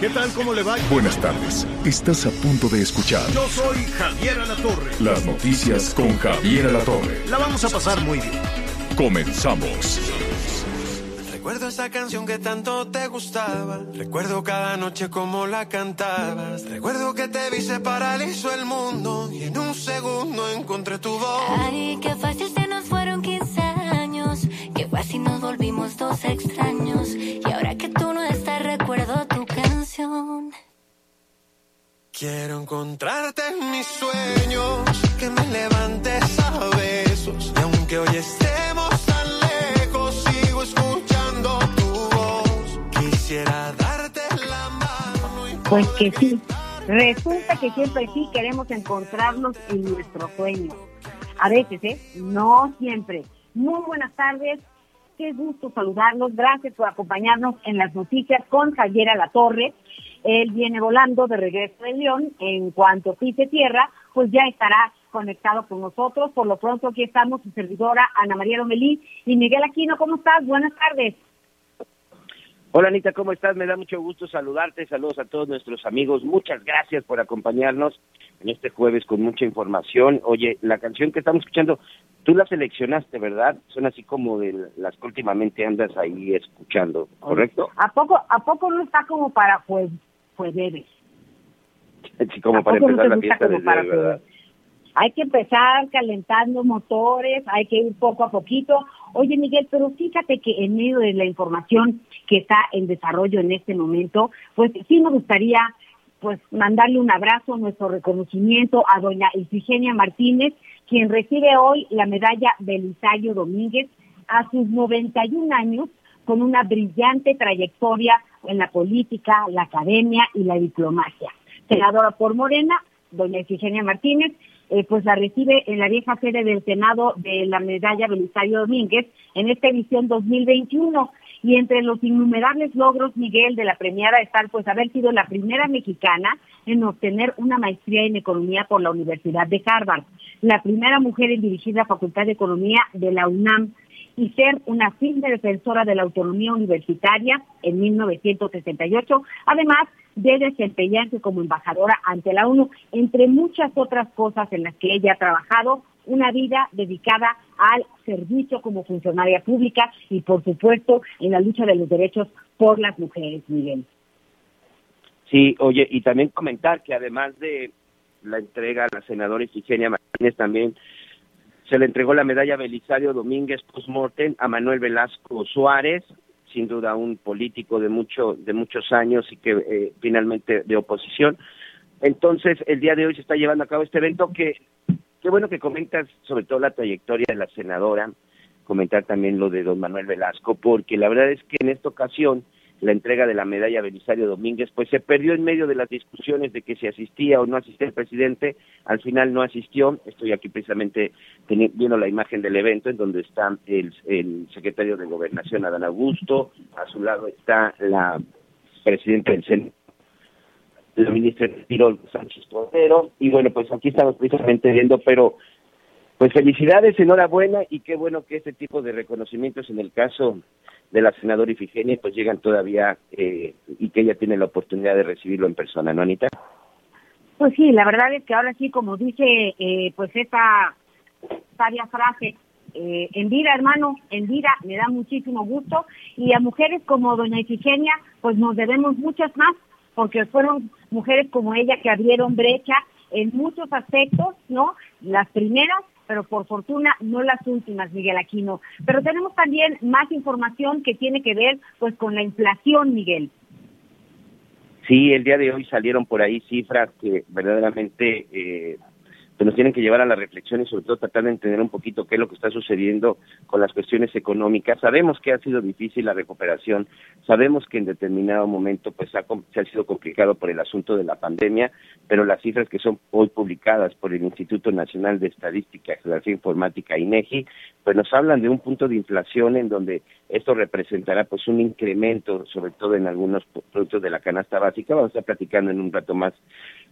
¿Qué tal? ¿Cómo le va? Buenas tardes. Estás a punto de escuchar Yo soy Javier Alatorre. las noticias con Javier Alatorre. La vamos a pasar muy bien. Comenzamos. Recuerdo esa canción que tanto te gustaba. Recuerdo cada noche como la cantabas. Recuerdo que te vi se paralizó el mundo y en un segundo encontré tu voz. Ay, qué fácil se nos fueron 15 años. Qué fácil nos volvimos dos extraños. Y ahora canción. Quiero encontrarte en mis sueños, que me levantes a besos. Y aunque hoy estemos tan lejos, sigo escuchando tu voz. Quisiera darte la mano y Pues que sí. Resulta que siempre sí queremos encontrarnos en nuestro sueño. A veces, ¿eh? No siempre. Muy buenas tardes. Qué gusto saludarlos. Gracias por acompañarnos en las noticias con Javier Alatorre. Él viene volando de regreso de León. En cuanto pise tierra, pues ya estará conectado con nosotros. Por lo pronto aquí estamos su servidora Ana María Lomelí y Miguel Aquino. ¿Cómo estás? Buenas tardes. Hola Anita, ¿cómo estás? Me da mucho gusto saludarte. Saludos a todos nuestros amigos. Muchas gracias por acompañarnos en este jueves con mucha información. Oye, la canción que estamos escuchando, tú la seleccionaste, ¿verdad? Son así como de las que últimamente andas ahí escuchando, ¿correcto? ¿A poco, a poco no está como para pues, pues debes? Sí, como para ¿A poco no empezar la fiesta desde para Hay que empezar calentando motores, hay que ir poco a poquito. Oye, Miguel, pero fíjate que en medio de la información que está en desarrollo en este momento, pues sí me gustaría pues mandarle un abrazo, nuestro reconocimiento a doña Ifigenia Martínez, quien recibe hoy la medalla Belisario Domínguez a sus 91 años con una brillante trayectoria en la política, la academia y la diplomacia. Senadora por Morena, doña Ifigenia Martínez, eh, pues la recibe en la vieja sede del Senado de la medalla Belisario Domínguez en esta edición 2021. Y entre los innumerables logros, Miguel, de la premiada está pues haber sido la primera mexicana en obtener una maestría en economía por la Universidad de Harvard, la primera mujer en dirigir la Facultad de Economía de la UNAM y ser una firme defensora de la autonomía universitaria en 1968, además de desempeñarse como embajadora ante la ONU, entre muchas otras cosas en las que ella ha trabajado, una vida dedicada al servicio como funcionaria pública y, por supuesto, en la lucha de los derechos por las mujeres, Miguel. Sí, oye, y también comentar que además de la entrega a la senadora Ifigenia Martínez, también se le entregó la medalla Belisario Domínguez Postmortem a Manuel Velasco Suárez, sin duda un político de mucho de muchos años y que eh, finalmente de oposición. Entonces, el día de hoy se está llevando a cabo este evento que qué bueno que comentas sobre todo la trayectoria de la senadora, comentar también lo de don Manuel Velasco, porque la verdad es que en esta ocasión la entrega de la medalla Belisario Domínguez, pues se perdió en medio de las discusiones de que si asistía o no asistía el presidente, al final no asistió, estoy aquí precisamente viendo la imagen del evento en donde está el, secretario de Gobernación, Adán Augusto, a su lado está la presidenta del Senado, la ministra Tirol Sánchez Cordero, y bueno, pues aquí estamos precisamente viendo, pero pues felicidades, enhorabuena, y qué bueno que este tipo de reconocimientos en el caso de la senadora Ifigenia, pues llegan todavía eh, y que ella tiene la oportunidad de recibirlo en persona, ¿no, Anita? Pues sí, la verdad es que ahora sí, como dice, eh, pues esta sabia frase, eh, en vida, hermano, en vida, me da muchísimo gusto. Y a mujeres como doña Ifigenia, pues nos debemos muchas más, porque fueron mujeres como ella que abrieron brecha en muchos aspectos, ¿no? Las primeras, pero por fortuna no las últimas, Miguel Aquino. Pero tenemos también más información que tiene que ver, pues, con la inflación, Miguel. Sí, el día de hoy salieron por ahí cifras que verdaderamente eh, pues nos tienen que llevar a la reflexión y sobre todo tratar de entender un poquito qué es lo que está sucediendo con las cuestiones económicas. Sabemos que ha sido difícil la recuperación, sabemos que en determinado momento pues ha, se ha sido complicado por el asunto de la pandemia, pero las cifras que son hoy publicadas por el Instituto Nacional de Estadística Geografía Informática, INEGI, pues nos hablan de un punto de inflación en donde esto representará pues un incremento, sobre todo en algunos productos de la canasta básica. Vamos a estar platicando en un rato más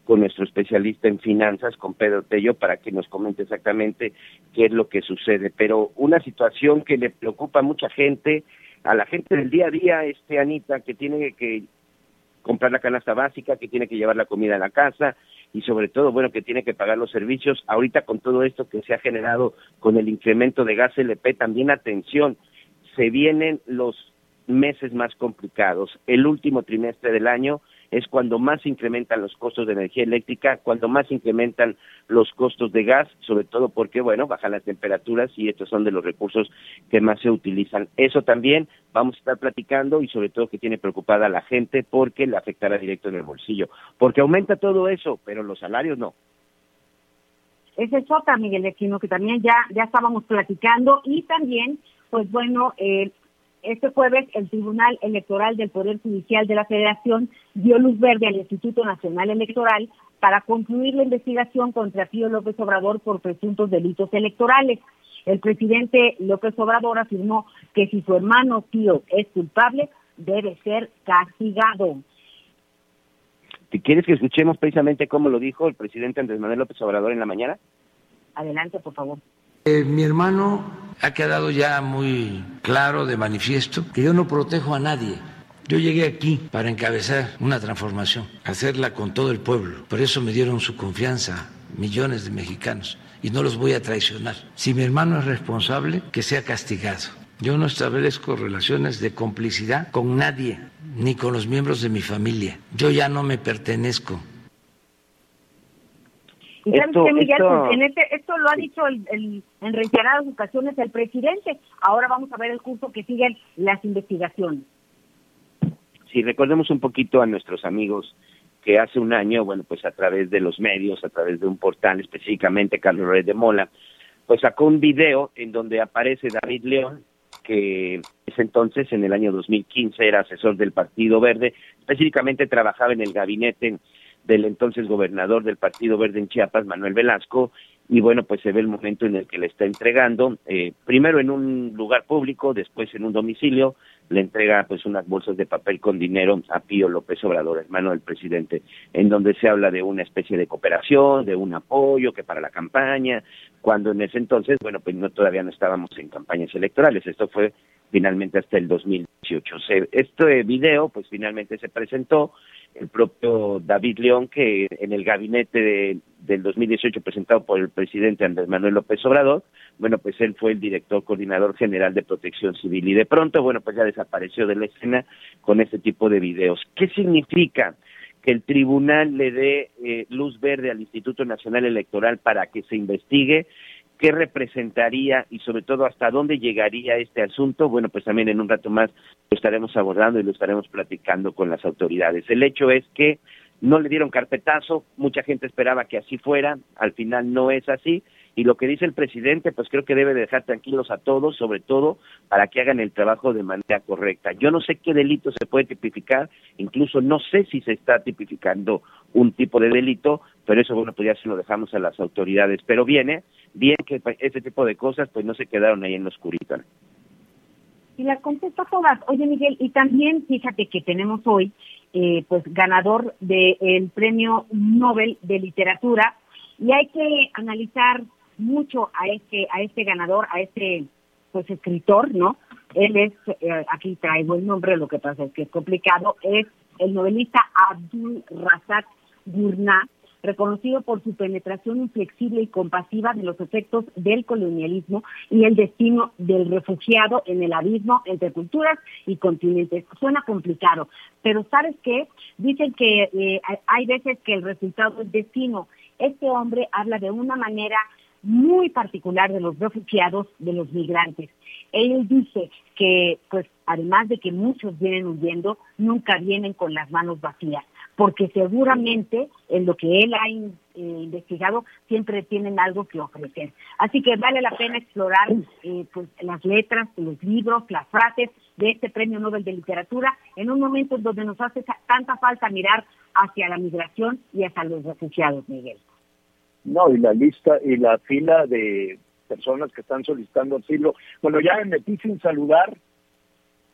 con nuestro especialista en finanzas, con Pedro Tello, para que nos comente exactamente qué es lo que sucede. Pero una situación que le preocupa a mucha gente, a la gente del día a día, este Anita, que tiene que comprar la canasta básica, que tiene que llevar la comida a la casa y sobre todo, bueno, que tiene que pagar los servicios. Ahorita con todo esto que se ha generado con el incremento de gas LP, también atención, se vienen los meses más complicados. El último trimestre del año es cuando más incrementan los costos de energía eléctrica, cuando más incrementan los costos de gas, sobre todo porque, bueno, bajan las temperaturas y estos son de los recursos que más se utilizan. Eso también vamos a estar platicando y sobre todo que tiene preocupada a la gente porque le afectará directo en el bolsillo, porque aumenta todo eso, pero los salarios no. Es otra, Miguel que también ya, ya estábamos platicando y también, pues bueno, eh, este jueves el Tribunal Electoral del Poder Judicial de la Federación dio luz verde al Instituto Nacional Electoral para concluir la investigación contra Pío López Obrador por presuntos delitos electorales. El presidente López Obrador afirmó que si su hermano Pío es culpable, debe ser castigado. ¿Te quieres que escuchemos precisamente cómo lo dijo el presidente Andrés Manuel López Obrador en la mañana? Adelante, por favor. Eh, mi hermano ha quedado ya muy claro de manifiesto que yo no protejo a nadie. Yo llegué aquí para encabezar una transformación, hacerla con todo el pueblo. Por eso me dieron su confianza millones de mexicanos y no los voy a traicionar. Si mi hermano es responsable, que sea castigado. Yo no establezco relaciones de complicidad con nadie, ni con los miembros de mi familia. Yo ya no me pertenezco y esto, Miguel, pues, en este, esto lo ha dicho el, en reiteradas ocasiones el presidente. Ahora vamos a ver el curso que siguen las investigaciones. Si recordemos un poquito a nuestros amigos que hace un año, bueno, pues a través de los medios, a través de un portal específicamente, Carlos Reyes de Mola, pues sacó un video en donde aparece David León, que es entonces, en el año 2015, era asesor del Partido Verde, específicamente trabajaba en el gabinete del entonces gobernador del Partido Verde en Chiapas, Manuel Velasco, y bueno, pues se ve el momento en el que le está entregando, eh, primero en un lugar público, después en un domicilio, le entrega pues unas bolsas de papel con dinero a Pío López Obrador, hermano del presidente, en donde se habla de una especie de cooperación, de un apoyo que para la campaña, cuando en ese entonces, bueno, pues no todavía no estábamos en campañas electorales, esto fue finalmente hasta el 2018. este video pues finalmente se presentó el propio David León, que en el gabinete de, del 2018 presentado por el presidente Andrés Manuel López Obrador, bueno, pues él fue el director coordinador general de protección civil y de pronto, bueno, pues ya desapareció de la escena con este tipo de videos. ¿Qué significa? que el tribunal le dé eh, luz verde al Instituto Nacional Electoral para que se investigue qué representaría y sobre todo hasta dónde llegaría este asunto, bueno, pues también en un rato más lo estaremos abordando y lo estaremos platicando con las autoridades. El hecho es que no le dieron carpetazo, mucha gente esperaba que así fuera, al final no es así, y lo que dice el presidente, pues creo que debe dejar tranquilos a todos, sobre todo para que hagan el trabajo de manera correcta. Yo no sé qué delito se puede tipificar, incluso no sé si se está tipificando un tipo de delito, pero eso, bueno, pues ya se lo dejamos a las autoridades. Pero viene, bien que ese tipo de cosas, pues no se quedaron ahí en lo oscurito. Y las contesta todas. Oye, Miguel, y también fíjate que tenemos hoy, eh, pues, ganador del Premio Nobel de Literatura, y hay que analizar mucho a este, a este ganador, a este pues escritor, ¿no? Él es, eh, aquí traigo el nombre, lo que pasa es que es complicado, es el novelista Abdul Razak Gurnah, reconocido por su penetración inflexible y compasiva de los efectos del colonialismo y el destino del refugiado en el abismo entre culturas y continentes. Suena complicado, pero ¿sabes qué? Dicen que eh, hay veces que el resultado es destino. Este hombre habla de una manera muy particular de los refugiados, de los migrantes. Él dice que, pues, además de que muchos vienen huyendo, nunca vienen con las manos vacías, porque seguramente en lo que él ha eh, investigado siempre tienen algo que ofrecer. Así que vale la pena explorar eh, pues, las letras, los libros, las frases de este Premio Nobel de Literatura en un momento donde nos hace tanta falta mirar hacia la migración y hacia los refugiados, Miguel. No, y la lista y la fila de personas que están solicitando asilo. Bueno, ya me metí sin saludar.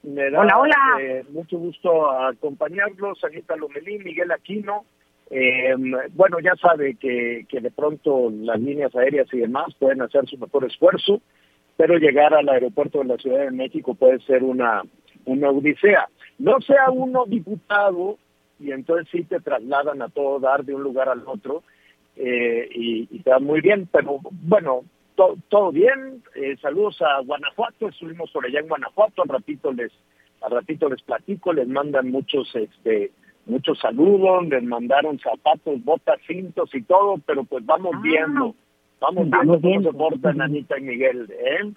Me da hola, hola. Eh, mucho gusto acompañarlos, Anita Lomelí, Miguel Aquino. Eh, bueno, ya sabe que, que de pronto las líneas aéreas y demás pueden hacer su mejor esfuerzo, pero llegar al aeropuerto de la Ciudad de México puede ser una, una odisea. No sea uno diputado y entonces sí te trasladan a todo dar de un lugar al otro eh, y, y va muy bien, pero bueno, todo bien. Eh, saludos a Guanajuato, estuvimos por allá en Guanajuato, al ratito les, al ratito les platico, les mandan muchos, este, muchos saludos, les mandaron zapatos, botas, cintos y todo, pero pues vamos Ah, viendo, vamos, vamos viendo cómo se portan Anita y Miguel, ¿eh?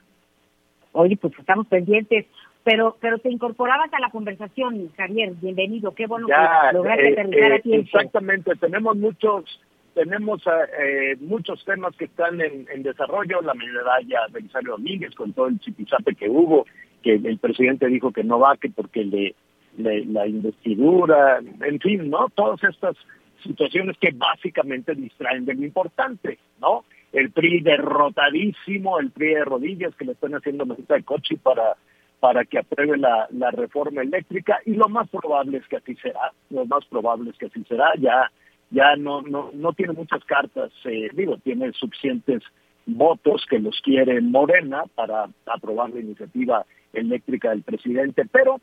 Oye, pues estamos pendientes. Pero, pero te incorporabas a la conversación, Javier. Bienvenido. Qué bueno Ya, que lograste eh, aterrizar eh, tiempo. exactamente, tenemos muchos tenemos eh, muchos temas que están en, desarrollo, la medalla de Belisario Domínguez con todo el chipizape que hubo, que el presidente dijo que no va, que porque le, le- la investidura, en fin, ¿no? Todas estas situaciones que básicamente distraen de lo importante, ¿no? El PRI derrotadísimo, el PRI de rodillas que le están haciendo mesita de coche para para que apruebe la reforma eléctrica y lo más probable es que así será, lo más probable es que así será, ya ya no no no tiene muchas cartas, eh, digo, tiene suficientes votos que los quiere Morena para aprobar la iniciativa eléctrica del presidente, pero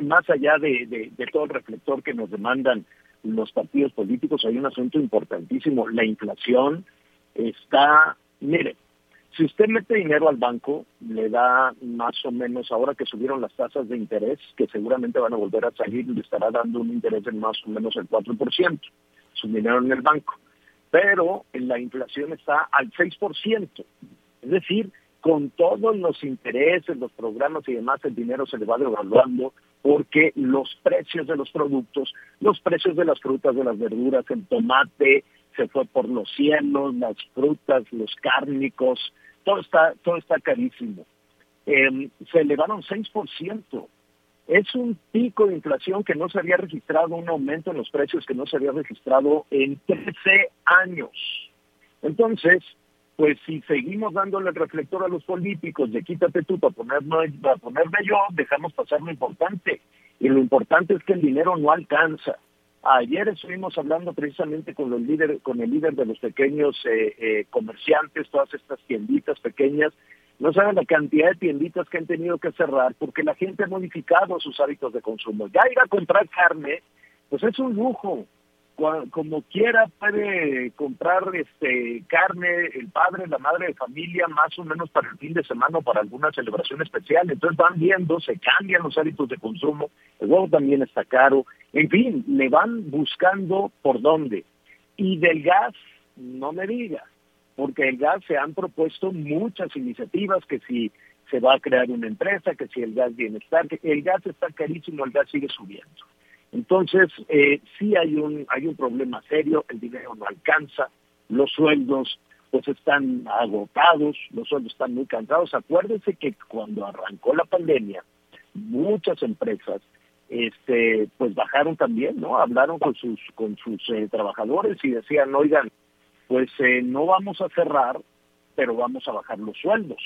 más allá de, de, de todo el reflector que nos demandan los partidos políticos, hay un asunto importantísimo, la inflación está, mire, si usted mete dinero al banco, le da más o menos, ahora que subieron las tasas de interés, que seguramente van a volver a salir, le estará dando un interés de más o menos el 4%, su dinero en el banco. Pero la inflación está al 6%. Es decir, con todos los intereses, los programas y demás, el dinero se le va devaluando porque los precios de los productos, los precios de las frutas, de las verduras, el tomate se fue por los cielos, las frutas, los cárnicos, todo está, todo está carísimo. Eh, se elevaron 6%. Es un pico de inflación que no se había registrado, un aumento en los precios que no se había registrado en 13 años. Entonces, pues si seguimos dándole el reflector a los políticos de quítate tú para ponerme, para ponerme yo, dejamos pasar lo importante. Y lo importante es que el dinero no alcanza. Ayer estuvimos hablando precisamente con los líderes, con el líder de los pequeños eh, eh, comerciantes, todas estas tienditas pequeñas. No saben la cantidad de tienditas que han tenido que cerrar porque la gente ha modificado sus hábitos de consumo. Ya ir a comprar carne, pues es un lujo como quiera puede comprar este carne el padre, la madre de familia, más o menos para el fin de semana o para alguna celebración especial. Entonces van viendo, se cambian los hábitos de consumo, el huevo también está caro, en fin, le van buscando por dónde. Y del gas, no me diga, porque el gas se han propuesto muchas iniciativas que si se va a crear una empresa, que si el gas bienestar, que el gas está carísimo, el gas sigue subiendo. Entonces, eh, sí hay un, hay un problema serio, el dinero no alcanza, los sueldos pues están agotados, los sueldos están muy cansados. Acuérdense que cuando arrancó la pandemia, muchas empresas este pues bajaron también, ¿no? Hablaron con sus con sus eh, trabajadores y decían, "Oigan, pues eh, no vamos a cerrar, pero vamos a bajar los sueldos."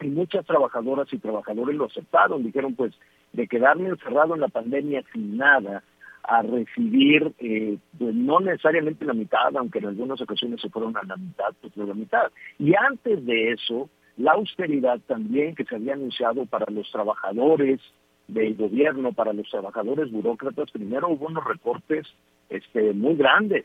Y muchas trabajadoras y trabajadores lo aceptaron, dijeron, pues de quedarme encerrado en la pandemia sin nada, a recibir, eh, pues no necesariamente la mitad, aunque en algunas ocasiones se fueron a la mitad, pues de la mitad. Y antes de eso, la austeridad también que se había anunciado para los trabajadores del gobierno, para los trabajadores burócratas, primero hubo unos recortes este, muy grandes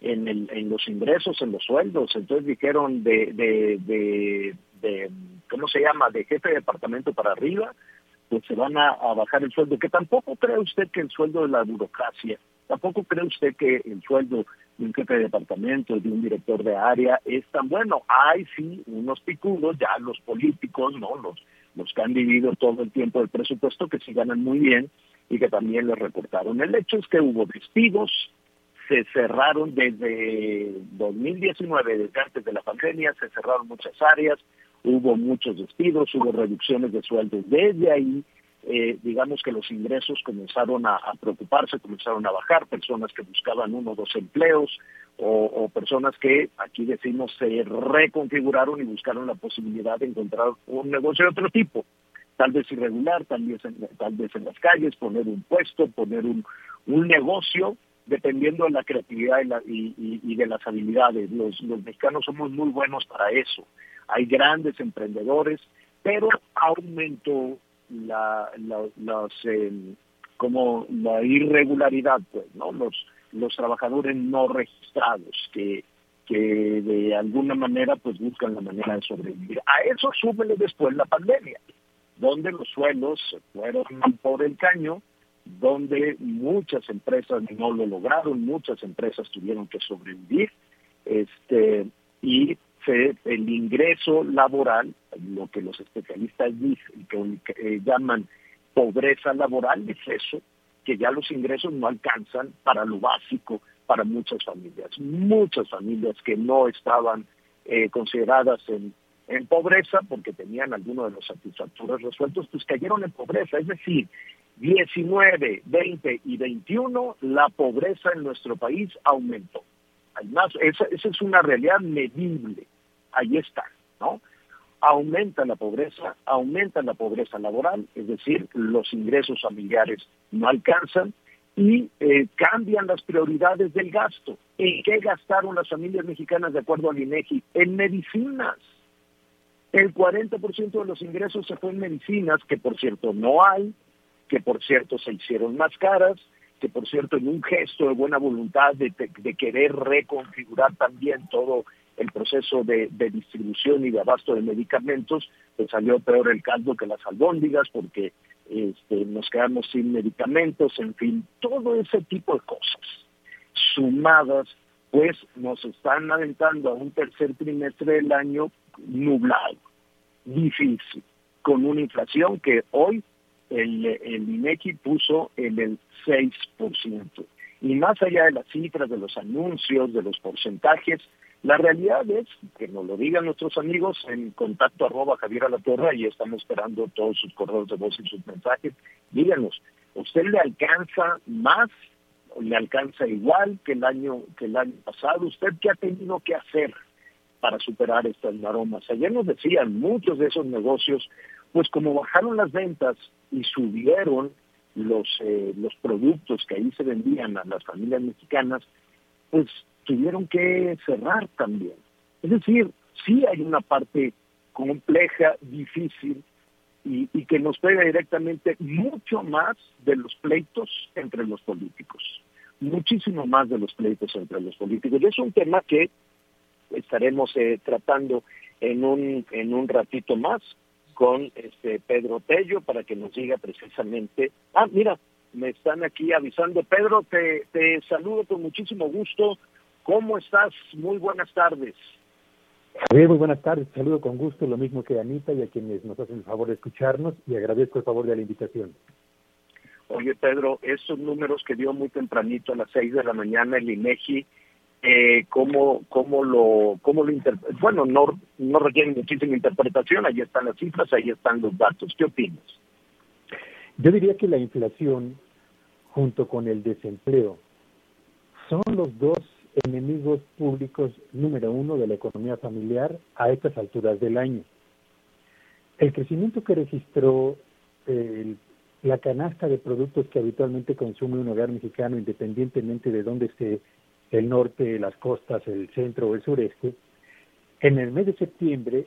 en, el, en los ingresos, en los sueldos. Entonces dijeron de, de, de, de, ¿cómo se llama?, de jefe de departamento para arriba, pues se van a, bajar el sueldo, que tampoco cree usted que el sueldo de la burocracia, tampoco cree usted que el sueldo de un jefe de departamento, de un director de área, es tan bueno. Hay sí unos picudos, ya los políticos, ¿no? Los, los que han vivido todo el tiempo del presupuesto, que sí ganan muy bien y que también les reportaron. El hecho es que hubo despidos, se cerraron desde 2019, desde antes de la pandemia, se cerraron muchas áreas, hubo muchos despidos, hubo reducciones de sueldos. Desde ahí, eh, digamos que los ingresos comenzaron a, preocuparse, comenzaron a bajar, personas que buscaban uno o dos empleos, o, personas que, aquí decimos, se reconfiguraron y buscaron la posibilidad de encontrar un negocio de otro tipo, tal vez irregular, tal vez en, tal vez en las calles, poner un puesto, poner un, un negocio, dependiendo de la creatividad y, de las habilidades. Los, los mexicanos somos muy buenos para eso hay grandes emprendedores, pero aumentó la, las, em, como la irregularidad, pues, ¿no? Los, los trabajadores no registrados que, que de alguna manera pues buscan la manera de sobrevivir. A eso súbele después la pandemia, donde los suelos fueron por el caño, donde muchas empresas no lo lograron, muchas empresas tuvieron que sobrevivir, este, y el ingreso laboral, lo que los especialistas dicen, que, eh, llaman pobreza laboral, es eso, que ya los ingresos no alcanzan para lo básico para muchas familias. Muchas familias que no estaban eh, consideradas en, en pobreza porque tenían alguno de los satisfactores resueltos, pues cayeron en pobreza. Es decir, 19, 20 y 21, la pobreza en nuestro país aumentó. Además, esa, esa es una realidad medible ahí está, ¿no? Aumenta la pobreza, aumenta la pobreza laboral, es decir, los ingresos familiares no alcanzan y eh, cambian las prioridades del gasto. ¿En qué gastaron las familias mexicanas de acuerdo al INEGI? En medicinas. El 40% de los ingresos se fue en medicinas, que por cierto no hay, que por cierto se hicieron más caras, que por cierto en un gesto de buena voluntad de, de querer reconfigurar también todo el proceso de, distribución y de abasto de medicamentos, pues salió peor el caldo que las albóndigas porque este, nos quedamos sin medicamentos, en fin, todo ese tipo de cosas sumadas, pues nos están aventando a un tercer trimestre del año nublado, difícil, con una inflación que hoy el, el INEGI puso en el 6%. Y más allá de las cifras, de los anuncios, de los porcentajes, la realidad es, que nos lo digan nuestros amigos en contacto arroba Javier Alatorra y estamos esperando todos sus correos de voz y sus mensajes. Díganos, ¿usted le alcanza más le alcanza igual que el año que el año pasado? ¿Usted qué ha tenido que hacer para superar estas maromas? Ayer nos decían muchos de esos negocios, pues como bajaron las ventas y subieron los eh, los productos que ahí se vendían a las familias mexicanas, pues tuvieron que cerrar también. Es decir, sí hay una parte compleja, difícil, y, que nos pega directamente mucho más de los pleitos entre los políticos, muchísimo más de los pleitos entre los políticos. Y es un tema que estaremos eh, tratando en un, en un ratito más con este Pedro Tello para que nos diga precisamente, ah, mira, me están aquí avisando, Pedro, te, te saludo con muchísimo gusto, ¿Cómo estás? Muy buenas tardes. Javier, muy buenas tardes. Saludo con gusto, lo mismo que Anita y a quienes nos hacen el favor de escucharnos y agradezco el favor de la invitación. Oye, Pedro, esos números que dio muy tempranito a las seis de la mañana el INEGI, eh, ¿cómo, cómo lo, cómo lo Bueno, no, no requieren muchísima interpretación, ahí están las cifras, ahí están los datos. ¿Qué opinas? Yo diría que la inflación, junto con el desempleo, son los dos enemigos públicos número uno de la economía familiar a estas alturas del año. El crecimiento que registró la canasta de productos que habitualmente consume un hogar mexicano, independientemente de dónde esté el norte, las costas, el centro o el sureste, en el mes de septiembre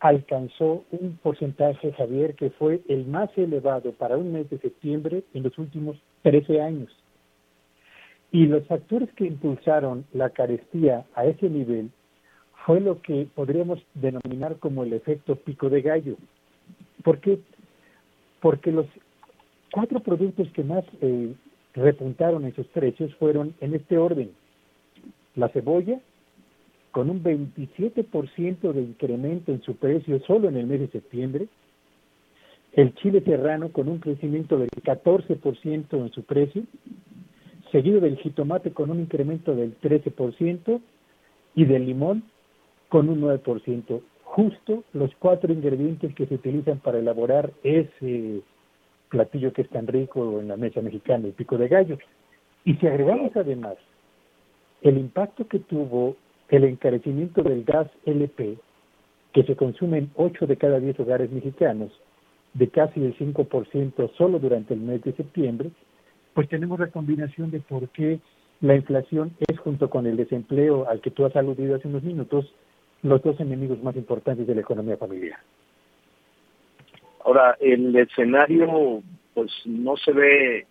alcanzó un porcentaje, Javier, que fue el más elevado para un mes de septiembre en los últimos 13 años. Y los factores que impulsaron la carestía a ese nivel fue lo que podríamos denominar como el efecto pico de gallo. ¿Por qué? Porque los cuatro productos que más eh, repuntaron en sus precios fueron en este orden. la cebolla con un 27% de incremento en su precio solo en el mes de septiembre, el chile serrano con un crecimiento del 14% en su precio, seguido del jitomate con un incremento del 13% y del limón con un 9%. Justo los cuatro ingredientes que se utilizan para elaborar ese platillo que es tan rico en la mesa mexicana, el pico de gallo. Y si agregamos además el impacto que tuvo el encarecimiento del gas LP, que se consume en 8 de cada 10 hogares mexicanos, de casi el 5% solo durante el mes de septiembre, pues tenemos la combinación de por qué la inflación es, junto con el desempleo al que tú has aludido hace unos minutos, los dos enemigos más importantes de la economía familiar. Ahora, el escenario, pues no se ve,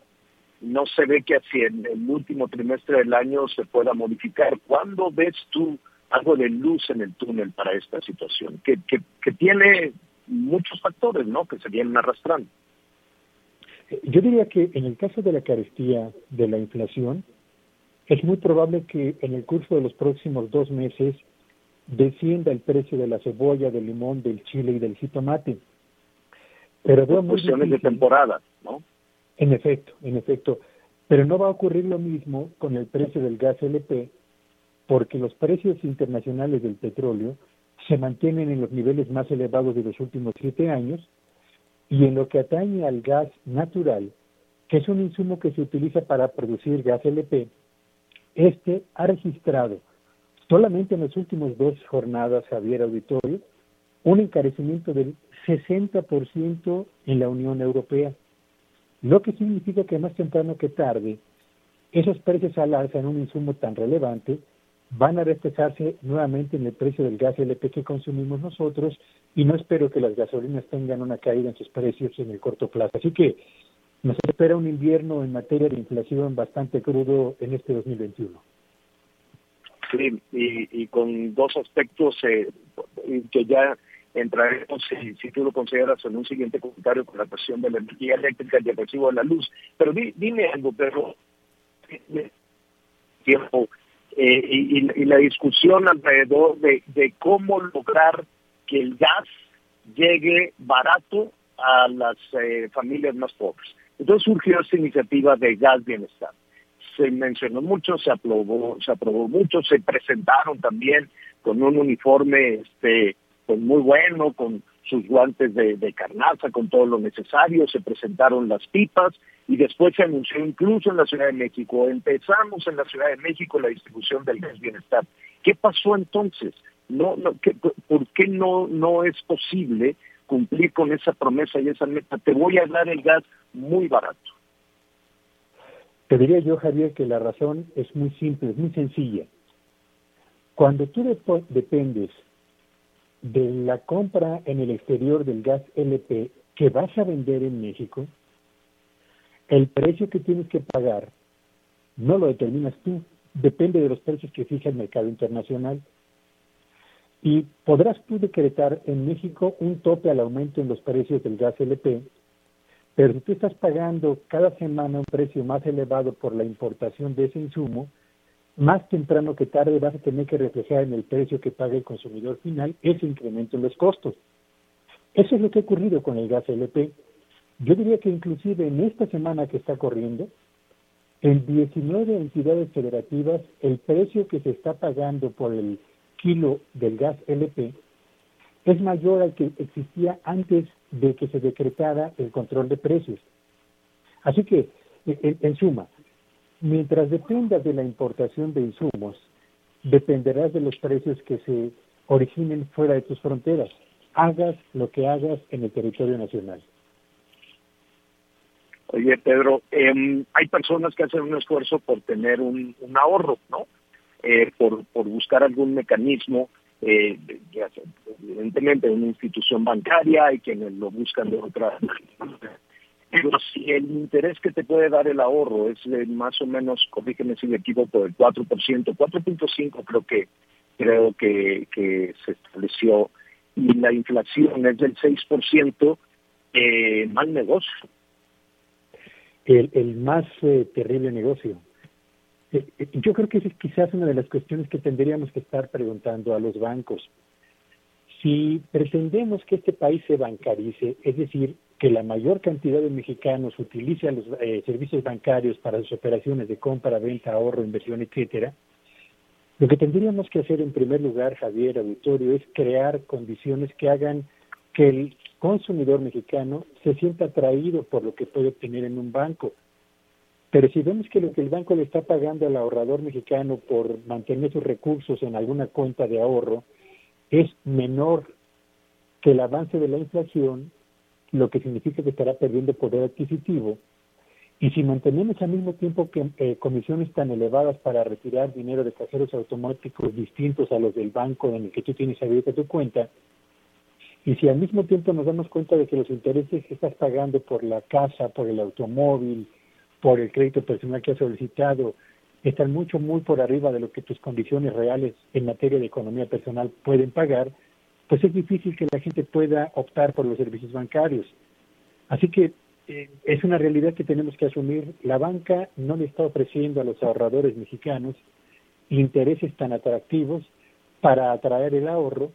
no se ve que hacia el, el último trimestre del año se pueda modificar. ¿Cuándo ves tú algo de luz en el túnel para esta situación? Que, que, que tiene muchos factores, ¿no? Que se vienen arrastrando. Yo diría que en el caso de la carestía de la inflación, es muy probable que en el curso de los próximos dos meses descienda el precio de la cebolla, del limón, del chile y del jitomate. Pero veo cuestiones de temporada, ¿no? En efecto, en efecto. Pero no va a ocurrir lo mismo con el precio del gas LP, porque los precios internacionales del petróleo se mantienen en los niveles más elevados de los últimos siete años y en lo que atañe al gas natural, que es un insumo que se utiliza para producir gas LP, este ha registrado solamente en las últimas dos jornadas, Javier Auditorio, un encarecimiento del 60% en la Unión Europea, lo que significa que más temprano que tarde, esos precios al alza en un insumo tan relevante van a reflejarse nuevamente en el precio del gas LP que consumimos nosotros y no espero que las gasolinas tengan una caída en sus precios en el corto plazo. Así que nos espera un invierno en materia de inflación bastante crudo en este 2021. Sí, y, y con dos aspectos eh, que ya entraremos, si, si, tú lo consideras, en un siguiente comentario con la cuestión de la energía eléctrica y el recibo de la luz. Pero di, dime algo, pero tiempo eh, y, la discusión alrededor de, de cómo lograr que el gas llegue barato a las eh, familias más pobres. Entonces surgió esta iniciativa de gas bienestar. Se mencionó mucho, se aprobó, se aprobó mucho, se presentaron también con un uniforme este pues muy bueno, con sus guantes de, carnaza, con todo lo necesario, se presentaron las pipas y después se anunció incluso en la Ciudad de México. Empezamos en la Ciudad de México la distribución del gas bienestar. ¿Qué pasó entonces? No, no, ¿qué, ¿Por qué no, no es posible cumplir con esa promesa y esa meta? Te voy a dar el gas muy barato. Te diría yo, Javier, que la razón es muy simple, es muy sencilla. Cuando tú dependes de la compra en el exterior del gas LP que vas a vender en México, el precio que tienes que pagar no lo determinas tú, depende de los precios que fija el mercado internacional. Y podrás tú decretar en México un tope al aumento en los precios del gas LP, pero si tú estás pagando cada semana un precio más elevado por la importación de ese insumo, más temprano que tarde vas a tener que reflejar en el precio que paga el consumidor final ese incremento en los costos. Eso es lo que ha ocurrido con el gas LP. Yo diría que inclusive en esta semana que está corriendo, en 19 entidades federativas, el precio que se está pagando por el kilo del gas LP es mayor al que existía antes de que se decretara el control de precios. Así que, en, en suma, Mientras dependas de la importación de insumos, dependerás de los precios que se originen fuera de tus fronteras, hagas lo que hagas en el territorio nacional. Oye, Pedro, eh, hay personas que hacen un esfuerzo por tener un, un ahorro, ¿no? Eh, por, por buscar algún mecanismo, eh, evidentemente una institución bancaria, hay quienes lo buscan de otra pero si el interés que te puede dar el ahorro es de más o menos, corrígeme si me equivoco, del 4%, 4.5 creo que creo que, que se estableció, y la inflación es del 6%, eh, mal negocio. El, el más eh, terrible negocio. Eh, eh, yo creo que esa es quizás una de las cuestiones que tendríamos que estar preguntando a los bancos. Si pretendemos que este país se bancarice, es decir, que la mayor cantidad de mexicanos utilice los eh, servicios bancarios para sus operaciones de compra, venta, ahorro, inversión, etcétera, lo que tendríamos que hacer en primer lugar, Javier Auditorio, es crear condiciones que hagan que el consumidor mexicano se sienta atraído por lo que puede obtener en un banco. Pero si vemos que lo que el banco le está pagando al ahorrador mexicano por mantener sus recursos en alguna cuenta de ahorro es menor que el avance de la inflación, lo que significa que estará perdiendo poder adquisitivo. Y si mantenemos al mismo tiempo que eh, comisiones tan elevadas para retirar dinero de cajeros automáticos distintos a los del banco en el que tú tienes abierta tu cuenta, y si al mismo tiempo nos damos cuenta de que los intereses que estás pagando por la casa, por el automóvil, por el crédito personal que has solicitado, están mucho, muy por arriba de lo que tus condiciones reales en materia de economía personal pueden pagar, pues es difícil que la gente pueda optar por los servicios bancarios. Así que eh, es una realidad que tenemos que asumir. La banca no le está ofreciendo a los ahorradores mexicanos intereses tan atractivos para atraer el ahorro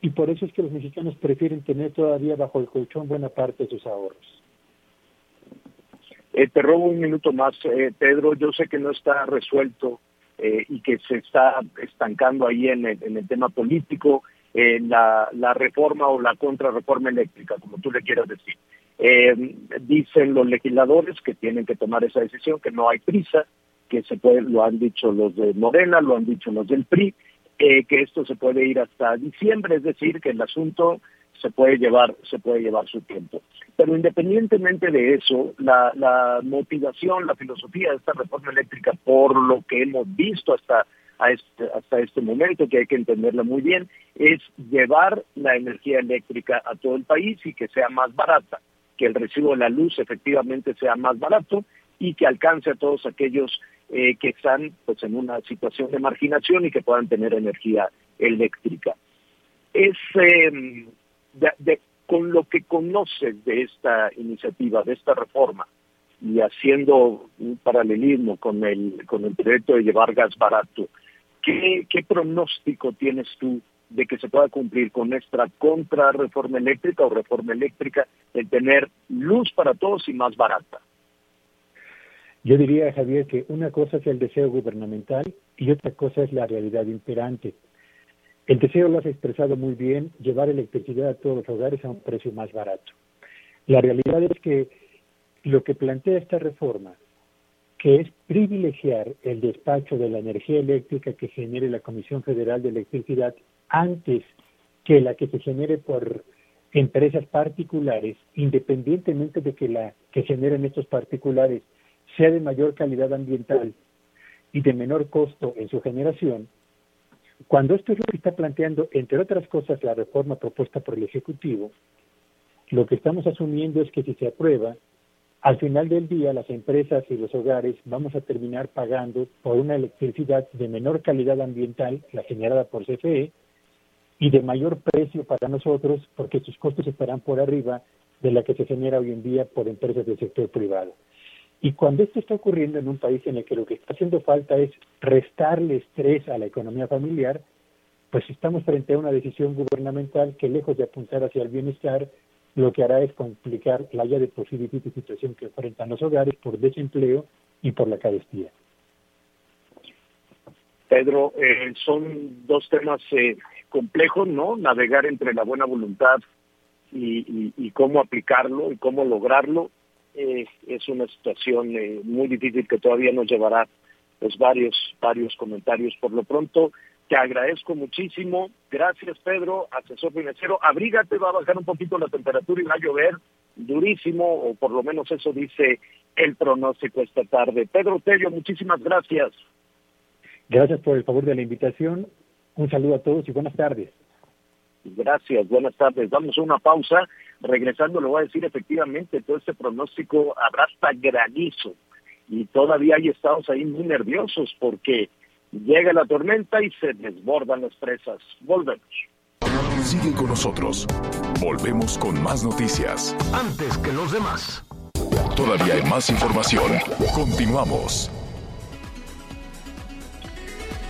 y por eso es que los mexicanos prefieren tener todavía bajo el colchón buena parte de sus ahorros. Eh, te robo un minuto más, eh, Pedro. Yo sé que no está resuelto y que se está estancando ahí en el tema político la, la reforma o la contrarreforma eléctrica, como tú le quieras decir. Eh, dicen los legisladores que tienen que tomar esa decisión, que no hay prisa, que se puede, lo han dicho los de Morena, lo han dicho los del PRI, eh, que esto se puede ir hasta diciembre, es decir, que el asunto se puede llevar, se puede llevar su tiempo. Pero independientemente de eso, la, la motivación, la filosofía de esta reforma eléctrica, por lo que hemos visto hasta este, hasta este momento, que hay que entenderla muy bien, es llevar la energía eléctrica a todo el país y que sea más barata, que el recibo de la luz efectivamente sea más barato y que alcance a todos aquellos eh, que están pues en una situación de marginación y que puedan tener energía eléctrica. Es em, con lo que conoces de esta iniciativa, de esta reforma, y haciendo un paralelismo con el con el proyecto de llevar gas barato, ¿Qué, pronóstico tienes tú de que se pueda cumplir con nuestra contrarreforma eléctrica o reforma eléctrica de tener luz para todos y más barata? Yo diría, Javier, que una cosa es el deseo gubernamental y otra cosa es la realidad imperante. El deseo lo has expresado muy bien, llevar electricidad a todos los hogares a un precio más barato. La realidad es que lo que plantea esta reforma que es privilegiar el despacho de la energía eléctrica que genere la Comisión Federal de Electricidad antes que la que se genere por empresas particulares, independientemente de que la que generen estos particulares sea de mayor calidad ambiental y de menor costo en su generación, cuando esto es lo que está planteando, entre otras cosas, la reforma propuesta por el Ejecutivo, lo que estamos asumiendo es que si se aprueba, al final del día, las empresas y los hogares vamos a terminar pagando por una electricidad de menor calidad ambiental, la generada por CFE, y de mayor precio para nosotros, porque sus costos estarán por arriba de la que se genera hoy en día por empresas del sector privado. Y cuando esto está ocurriendo en un país en el que lo que está haciendo falta es restarle estrés a la economía familiar, pues estamos frente a una decisión gubernamental que lejos de apuntar hacia el bienestar, lo que hará es complicar la ya de posible situación que enfrentan los hogares por desempleo y por la carestía. Pedro, eh, son dos temas eh, complejos, ¿no? Navegar entre la buena voluntad y, cómo aplicarlo y cómo lograrlo eh, es una situación muy difícil que todavía nos llevará pues varios varios comentarios. Por lo pronto, te agradezco muchísimo. Gracias, Pedro, asesor financiero. Abrígate, va a bajar un poquito la temperatura y va a llover durísimo, o por lo menos eso dice el pronóstico esta tarde. Pedro Tello, muchísimas gracias. Gracias por el favor de la invitación. Un saludo a todos y buenas tardes. Gracias, buenas tardes. Damos una pausa. Regresando, le voy a decir efectivamente, todo este pronóstico habrá hasta granizo. Y todavía hay estados ahí muy nerviosos porque Llega la tormenta y se desbordan las presas. Volvemos. Sigue con nosotros. Volvemos con más noticias. Antes que los demás. Todavía hay más información. Continuamos.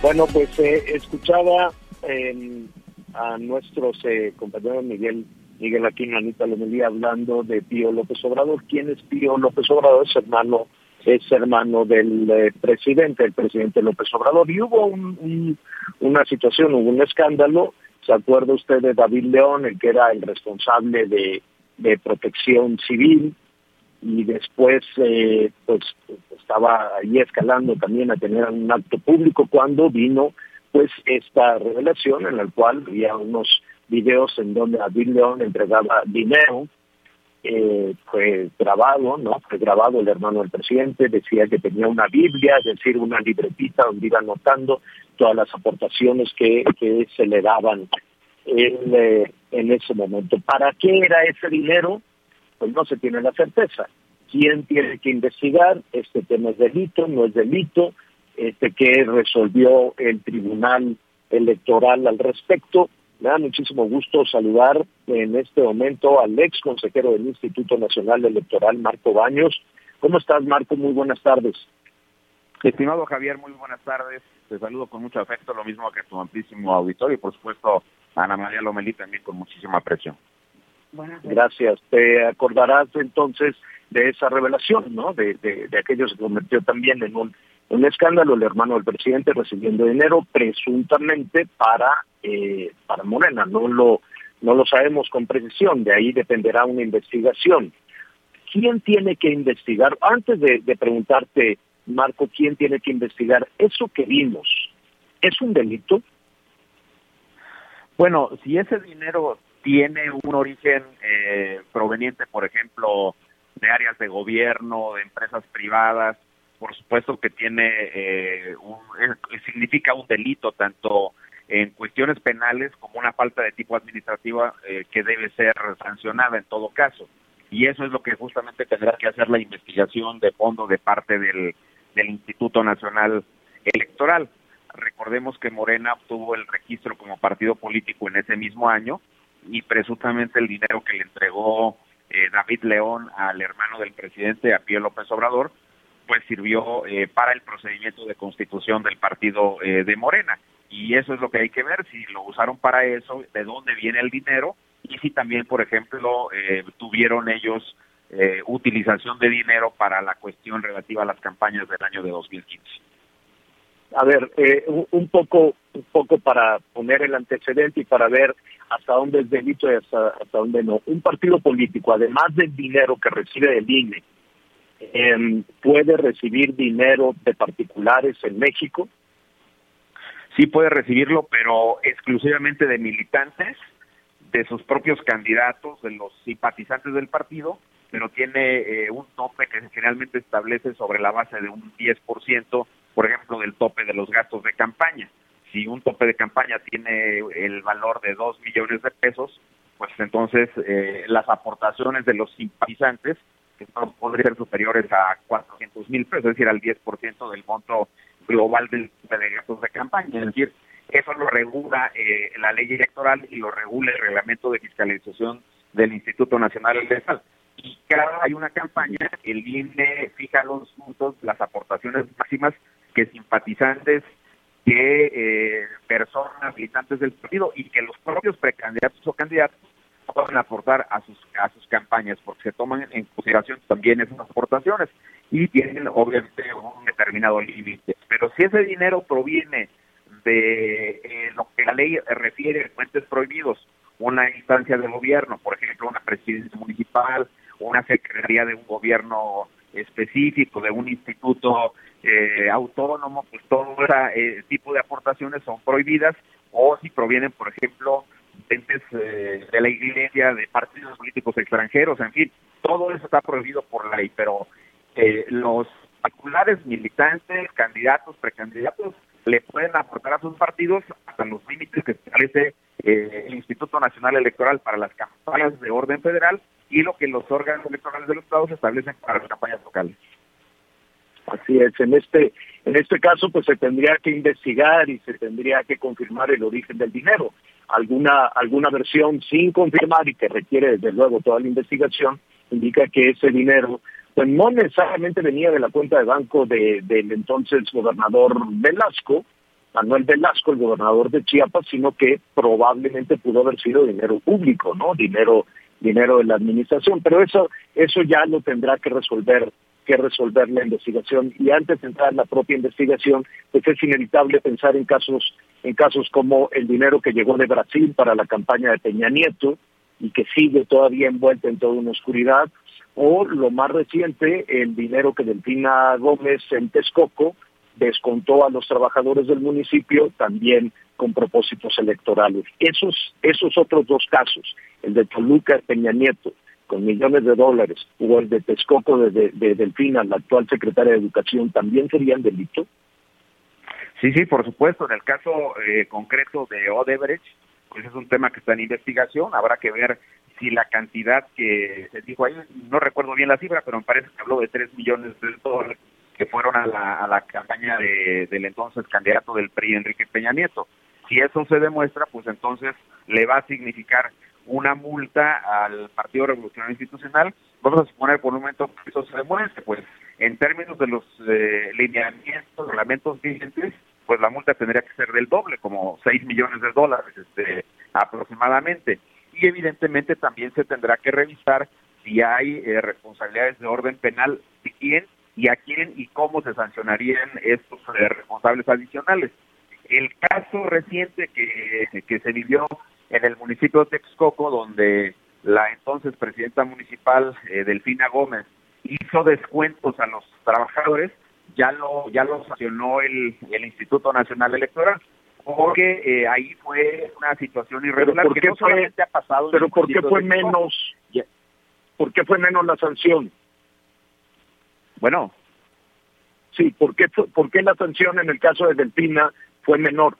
Bueno, pues eh, escuchaba eh, a nuestros eh, compañeros Miguel Miguel Aquino, Anita Lomelí hablando de Pío López Obrador. ¿Quién es Pío López Obrador? Es hermano, es hermano del eh, presidente, el presidente López Obrador. Y hubo un, un, una situación, hubo un escándalo. ¿Se acuerda usted de David León, el que era el responsable de, de protección civil? y después eh, pues estaba ahí escalando también a tener un acto público cuando vino pues esta revelación en la cual había unos videos en donde David León entregaba dinero eh, fue grabado, ¿no? Fue grabado el hermano del presidente, decía que tenía una Biblia, es decir, una libretita donde iba anotando todas las aportaciones que, se le daban en, eh, en ese momento. ¿Para qué era ese dinero? pues no se tiene la certeza. ¿Quién tiene que investigar? Este tema es delito, no es delito, este que resolvió el Tribunal Electoral al respecto. Me da muchísimo gusto saludar en este momento al ex consejero del Instituto Nacional Electoral, Marco Baños. ¿Cómo estás, Marco? Muy buenas tardes. Estimado Javier, muy buenas tardes. Te saludo con mucho afecto, lo mismo que tu amplísimo auditorio y, por supuesto, a Ana María Lomelí también con muchísima aprecio. Gracias. Te acordarás entonces de esa revelación, ¿no? De, de, de aquello se convirtió también en un, un escándalo, el hermano del presidente recibiendo dinero presuntamente para eh, para Morena. No lo no lo sabemos con precisión. De ahí dependerá una investigación. ¿Quién tiene que investigar? Antes de, preguntarte, Marco, ¿quién tiene que investigar eso que vimos? ¿Es un delito? Bueno, si ese dinero tiene un origen eh, proveniente, por ejemplo, de áreas de gobierno, de empresas privadas, por supuesto que tiene eh, un, eh, significa un delito tanto en cuestiones penales como una falta de tipo administrativa eh, que debe ser sancionada en todo caso. Y eso es lo que justamente tendrá que hacer la investigación de fondo de parte del, del Instituto Nacional Electoral. Recordemos que Morena obtuvo el registro como partido político en ese mismo año y presuntamente el dinero que le entregó eh, David León al hermano del presidente, a Pío López Obrador, pues sirvió eh, para el procedimiento de constitución del partido eh, de Morena. Y eso es lo que hay que ver, si lo usaron para eso, de dónde viene el dinero y si también, por ejemplo, eh, tuvieron ellos eh, utilización de dinero para la cuestión relativa a las campañas del año de 2015. A ver, eh, un poco, un poco para poner el antecedente y para ver hasta dónde es delito y hasta, hasta dónde no. Un partido político, además del dinero que recibe del INE, eh, puede recibir dinero de particulares en México. Sí puede recibirlo, pero exclusivamente de militantes, de sus propios candidatos, de los simpatizantes del partido, pero tiene eh, un tope que generalmente establece sobre la base de un 10%, por ejemplo, del tope de los gastos de campaña. Si un tope de campaña tiene el valor de 2 millones de pesos, pues entonces eh, las aportaciones de los simpatizantes que podrían ser superiores a 400 mil pesos, es decir, al 10% del monto global del de gastos de campaña. Es decir, eso lo regula eh, la ley electoral y lo regula el reglamento de fiscalización del Instituto Nacional Electoral. Y cada hay una campaña, el INE fija los puntos, las aportaciones máximas que simpatizantes, que eh, personas militantes del partido y que los propios precandidatos o candidatos pueden aportar a sus a sus campañas porque se toman en consideración también esas aportaciones y tienen obviamente un determinado límite. Pero si ese dinero proviene de eh, lo que la ley refiere fuentes prohibidos una instancia de gobierno por ejemplo una presidencia municipal una secretaría de un gobierno específico de un instituto eh, autónomo pues todo ese eh, tipo de aportaciones son prohibidas o si provienen por ejemplo eh, de la iglesia, de partidos políticos extranjeros, en fin, todo eso está prohibido por ley, pero eh, los particulares, militantes, candidatos, precandidatos, le pueden aportar a sus partidos hasta los límites que establece eh, el Instituto Nacional Electoral para las campañas de orden federal y lo que los órganos electorales de los estados establecen para las campañas locales. Así es, en este en este caso pues se tendría que investigar y se tendría que confirmar el origen del dinero. Alguna alguna versión sin confirmar y que requiere desde luego toda la investigación indica que ese dinero pues no necesariamente venía de la cuenta de banco de, del entonces gobernador Velasco, Manuel Velasco, el gobernador de Chiapas, sino que probablemente pudo haber sido dinero público, ¿no? Dinero dinero de la administración, pero eso eso ya lo tendrá que resolver que resolver la investigación y antes de entrar en la propia investigación pues es inevitable pensar en casos en casos como el dinero que llegó de Brasil para la campaña de Peña Nieto y que sigue todavía envuelta en toda una oscuridad o lo más reciente el dinero que Delfina Gómez en Texcoco descontó a los trabajadores del municipio también con propósitos electorales. Esos, esos otros dos casos, el de Toluca Peña Nieto, con millones de dólares, o el de Texcoco de, de, Delfina, la actual secretaria de Educación, ¿también serían delito? Sí, sí, por supuesto. En el caso eh, concreto de Odebrecht, pues es un tema que está en investigación. Habrá que ver si la cantidad que se dijo ahí, no recuerdo bien la cifra, pero me parece que habló de 3 millones de dólares que fueron a la, a la campaña de, del entonces candidato del PRI, Enrique Peña Nieto. Si eso se demuestra, pues entonces le va a significar una multa al Partido Revolucionario Institucional. Vamos a suponer por un momento que eso se demuestre, pues en términos de los eh, lineamientos, reglamentos vigentes, pues la multa tendría que ser del doble, como 6 millones de dólares este, aproximadamente. Y evidentemente también se tendrá que revisar si hay eh, responsabilidades de orden penal de quién y a quién y cómo se sancionarían estos eh, responsables adicionales. El caso reciente que, que se vivió en el municipio de Texcoco, donde la entonces presidenta municipal, eh, Delfina Gómez, hizo descuentos a los trabajadores, ya lo ya lo sancionó el, el Instituto Nacional Electoral porque eh, ahí fue una situación irregular que no solamente ha pasado pero por qué fue menos por qué fue menos la sanción bueno. Sí, ¿por qué, ¿por qué la sanción en el caso de Delfina fue menor?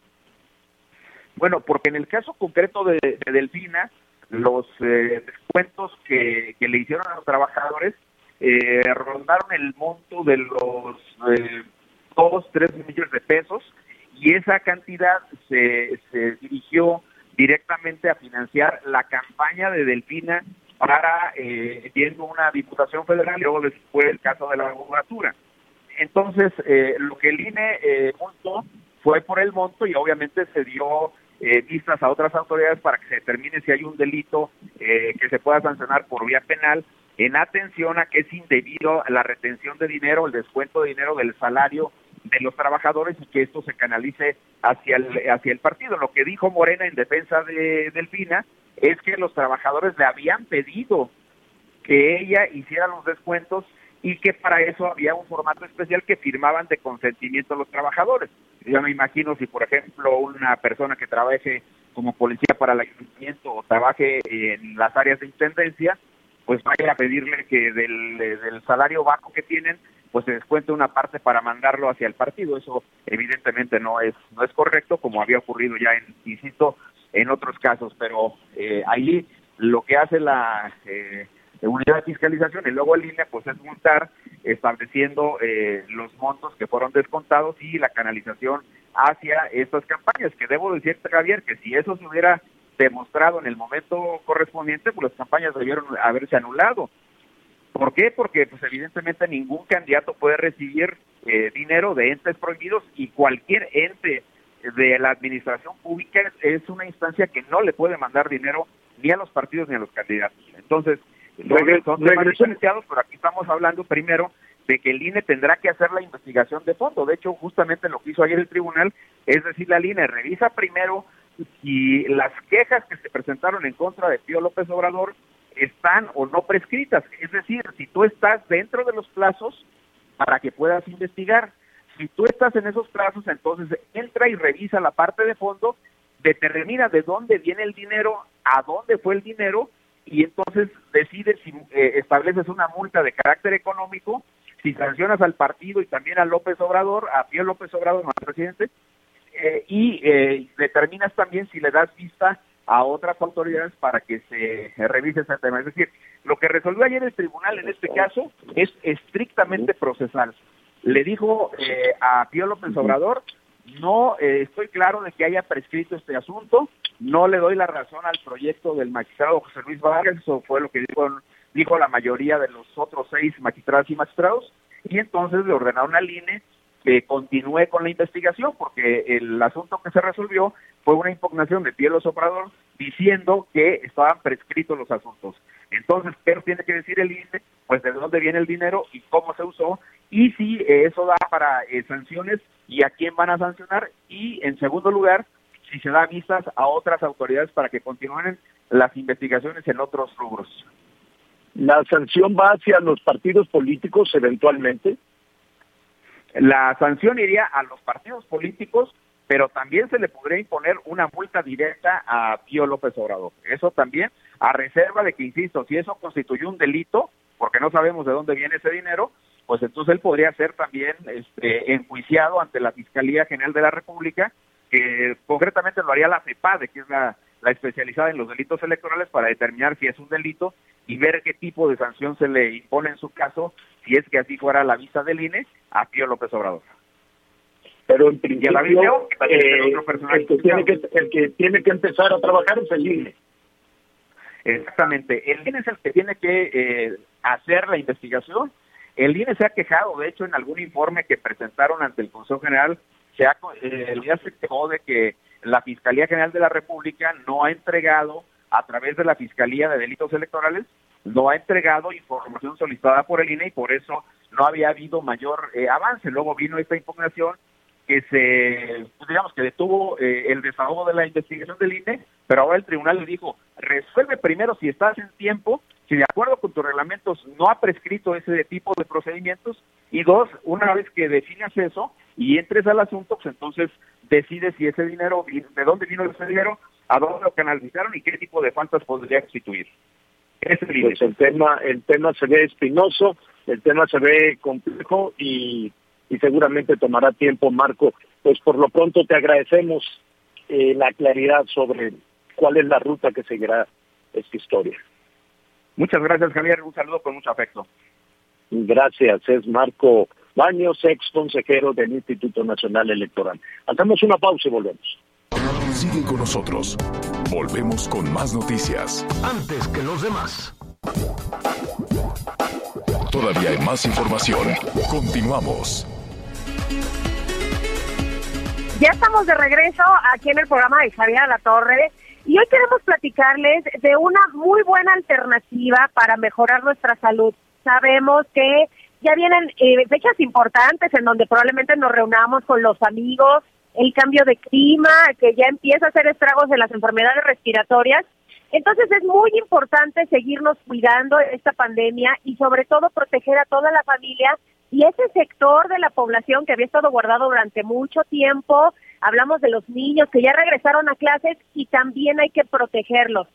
Bueno, porque en el caso concreto de, Delfina, los eh, descuentos que, le hicieron a los trabajadores eh, rondaron el monto de los eh, 2, 3 millones de pesos y esa cantidad se, se dirigió directamente a financiar la campaña de Delfina para eh, viendo una diputación federal y luego después el caso de la gubernatura. Entonces, eh, lo que el INE eh, fue por el monto y obviamente se dio eh, vistas a otras autoridades para que se determine si hay un delito eh, que se pueda sancionar por vía penal en atención a que es indebido la retención de dinero, el descuento de dinero del salario de los trabajadores y que esto se canalice hacia el, hacia el partido. Lo que dijo Morena en defensa de Delfina es que los trabajadores le habían pedido que ella hiciera los descuentos y que para eso había un formato especial que firmaban de consentimiento los trabajadores. Yo me imagino si, por ejemplo, una persona que trabaje como policía para el ayuntamiento o trabaje en las áreas de intendencia, pues vaya a pedirle que del, del salario bajo que tienen, pues se descuente una parte para mandarlo hacia el partido. Eso evidentemente no es no es correcto, como había ocurrido ya en, insisto, en otros casos, pero eh, ahí lo que hace la eh, unidad de fiscalización y luego en línea pues es multar estableciendo eh, los montos que fueron descontados y la canalización hacia estas campañas, que debo decirte Javier que si eso se hubiera demostrado en el momento correspondiente, pues las campañas debieron haberse anulado. ¿Por qué? Porque pues evidentemente ningún candidato puede recibir eh, dinero de entes prohibidos y cualquier ente de la administración pública es una instancia que no le puede mandar dinero ni a los partidos ni a los candidatos. Entonces, son diferenciados, pero aquí estamos hablando primero de que el INE tendrá que hacer la investigación de fondo. De hecho, justamente lo que hizo ayer el tribunal es decirle al INE, revisa primero si las quejas que se presentaron en contra de Pío López Obrador están o no prescritas. Es decir, si tú estás dentro de los plazos para que puedas investigar. Si tú estás en esos plazos, entonces entra y revisa la parte de fondo, determina de dónde viene el dinero, a dónde fue el dinero, y entonces decide si eh, estableces una multa de carácter económico, si sancionas al partido y también a López Obrador, a Pío López Obrador, no al presidente, eh, y eh, determinas también si le das vista a otras autoridades para que se revise ese tema. Es decir, lo que resolvió ayer el tribunal en este caso es estrictamente procesal le dijo eh, a Pío López Obrador, no eh, estoy claro de que haya prescrito este asunto, no le doy la razón al proyecto del magistrado José Luis Vargas, eso fue lo que dijo, dijo la mayoría de los otros seis magistrados y magistrados, y entonces le ordenaron al INE que continúe con la investigación, porque el asunto que se resolvió fue una impugnación de Pielo Soprador diciendo que estaban prescritos los asuntos. Entonces, ¿qué tiene que decir el INE? Pues de dónde viene el dinero y cómo se usó, y si eso da para eh, sanciones y a quién van a sancionar, y en segundo lugar, si se da vistas a otras autoridades para que continúen las investigaciones en otros rubros. ¿La sanción va hacia los partidos políticos eventualmente? La sanción iría a los partidos políticos, pero también se le podría imponer una multa directa a Pío López Obrador. Eso también, a reserva de que, insisto, si eso constituye un delito, porque no sabemos de dónde viene ese dinero, pues entonces él podría ser también este, enjuiciado ante la Fiscalía General de la República, que concretamente lo haría la CEPADE, que es la, la especializada en los delitos electorales, para determinar si es un delito y ver qué tipo de sanción se le impone en su caso, si es que así fuera la vista del INE, a Pío López Obrador. Pero en principio, eh, el, que tiene que, el que tiene que empezar a trabajar es el INE. Exactamente, el INE es el que tiene que eh, hacer la investigación. El INE se ha quejado, de hecho, en algún informe que presentaron ante el Consejo General, se ha, eh, el INE se quejó de que la Fiscalía General de la República no ha entregado, a través de la Fiscalía de Delitos Electorales, no ha entregado información solicitada por el INE y por eso no había habido mayor eh, avance. Luego vino esta impugnación que se, pues, digamos, que detuvo eh, el desahogo de la investigación del INE, pero ahora el tribunal le dijo, resuelve primero si estás en tiempo, si de acuerdo con tus reglamentos no ha prescrito ese tipo de procedimientos, y dos, una vez que definas eso y entres al asunto, pues entonces decides si ese dinero, de dónde vino ese dinero, a dónde lo canalizaron y qué tipo de faltas podría constituir. pues el tema, el tema se ve espinoso, el tema se ve complejo y, y seguramente tomará tiempo, Marco. Pues por lo pronto te agradecemos eh, la claridad sobre cuál es la ruta que seguirá esta historia. Muchas gracias, Javier. Un saludo con mucho afecto. Gracias. Es Marco Baños, ex consejero del Instituto Nacional Electoral. Hacemos una pausa y volvemos. Sigue con nosotros. Volvemos con más noticias. Antes que los demás. Todavía hay más información. Continuamos. Ya estamos de regreso aquí en el programa de Javier La Torre y hoy queremos platicarles de una muy buena alternativa para mejorar nuestra salud. Sabemos que ya vienen eh, fechas importantes en donde probablemente nos reunamos con los amigos, el cambio de clima, que ya empieza a hacer estragos de las enfermedades respiratorias entonces es muy importante seguirnos cuidando esta pandemia y sobre todo proteger a toda la familia y ese sector de la población que había estado guardado durante mucho tiempo. Hablamos de los niños que ya regresaron a clases y también hay que protegerlos.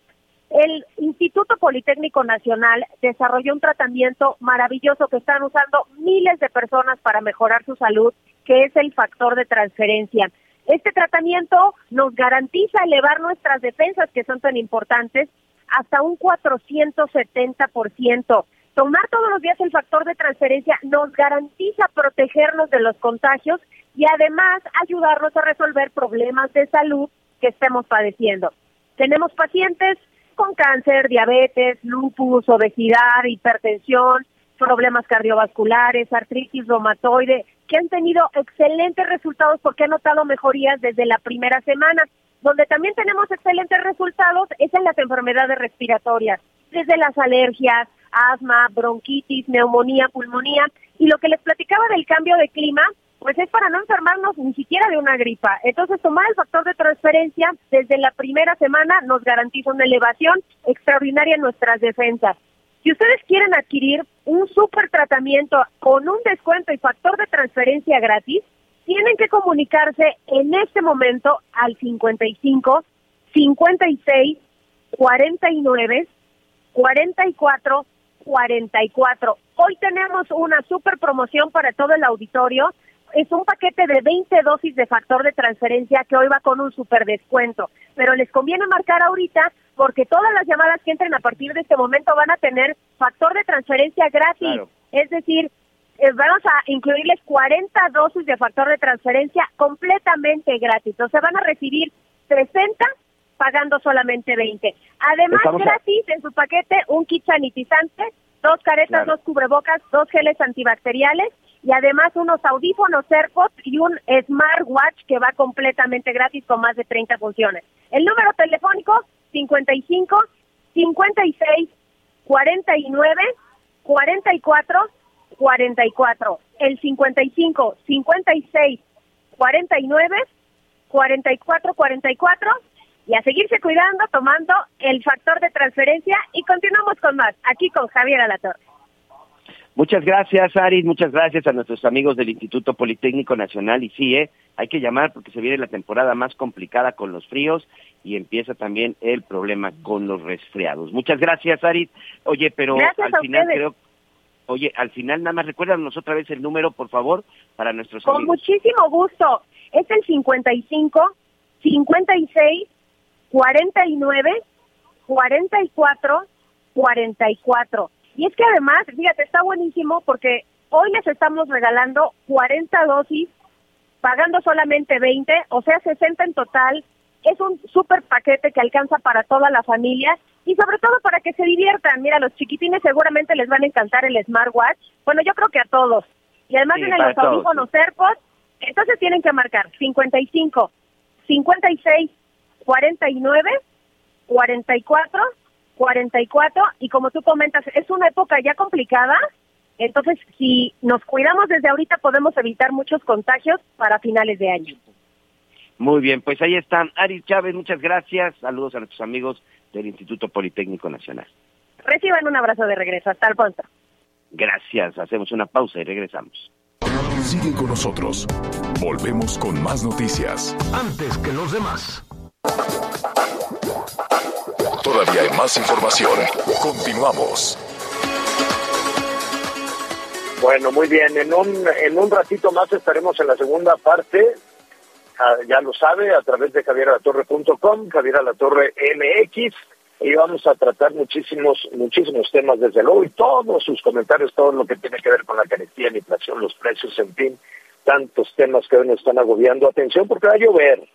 El Instituto Politécnico Nacional desarrolló un tratamiento maravilloso que están usando miles de personas para mejorar su salud, que es el factor de transferencia. Este tratamiento nos garantiza elevar nuestras defensas, que son tan importantes, hasta un 470%. Tomar todos los días el factor de transferencia nos garantiza protegernos de los contagios y además ayudarnos a resolver problemas de salud que estemos padeciendo. Tenemos pacientes con cáncer, diabetes, lupus, obesidad, hipertensión, problemas cardiovasculares, artritis reumatoide, que han tenido excelentes resultados porque han notado mejorías desde la primera semana. Donde también tenemos excelentes resultados es en las enfermedades respiratorias, desde las alergias, asma, bronquitis, neumonía, pulmonía. Y lo que les platicaba del cambio de clima, pues es para no enfermarnos ni siquiera de una gripa. Entonces, tomar el factor de transferencia desde la primera semana nos garantiza una elevación extraordinaria en nuestras defensas. Si ustedes quieren adquirir un super tratamiento con un descuento y factor de transferencia gratis, tienen que comunicarse en este momento al 55 56 49 44 44. Hoy tenemos una super promoción para todo el auditorio es un paquete de 20 dosis de factor de transferencia que hoy va con un super descuento. Pero les conviene marcar ahorita porque todas las llamadas que entren a partir de este momento van a tener factor de transferencia gratis. Es decir, eh, vamos a incluirles 40 dosis de factor de transferencia completamente gratis. O sea, van a recibir 60 pagando solamente 20. Además, gratis en su paquete un kit sanitizante, dos caretas, dos cubrebocas, dos geles antibacteriales y además unos audífonos AirPods y un smartwatch que va completamente gratis con más de 30 funciones. El número telefónico 55 56 49 44 44. El 55 56 49 44 44 y a seguirse cuidando, tomando el factor de transferencia y continuamos con más aquí con Javier Alatorre. Muchas gracias, Aris. Muchas gracias a nuestros amigos del Instituto Politécnico Nacional. Y sí, ¿eh? hay que llamar porque se viene la temporada más complicada con los fríos y empieza también el problema con los resfriados. Muchas gracias, Aris. Oye, pero al final creo. Oye, al final nada más recuérdanos otra vez el número, por favor, para nuestros Con muchísimo gusto. Es el 55 56 49 44 44. Y es que además, fíjate, está buenísimo porque hoy les estamos regalando 40 dosis, pagando solamente 20, o sea, 60 en total. Es un súper paquete que alcanza para toda la familia y sobre todo para que se diviertan. Mira, los chiquitines seguramente les van a encantar el smartwatch. Bueno, yo creo que a todos. Y además Sí, tienen para los audífonos AirPods. Entonces tienen que marcar 55, 56, 49, 44, 44 y como tú comentas, es una época ya complicada, entonces si nos cuidamos desde ahorita podemos evitar muchos contagios para finales de año. Muy bien, pues ahí están. Aris Chávez, muchas gracias. Saludos a nuestros amigos del Instituto Politécnico Nacional. Reciban un abrazo de regreso. Hasta el pronto. Gracias. Hacemos una pausa y regresamos. Sigue con nosotros. Volvemos con más noticias. Antes que los demás. Todavía más información. Continuamos. Bueno, muy bien. En un, en un ratito más estaremos en la segunda parte. Ah, ya lo sabe, a través de javieralatorre.com, Javier Alatorre MX. Y vamos a tratar muchísimos, muchísimos temas, desde luego, y todos sus comentarios, todo lo que tiene que ver con la carestía, la inflación, los precios, en fin, tantos temas que hoy nos están agobiando. Atención, porque va a llover.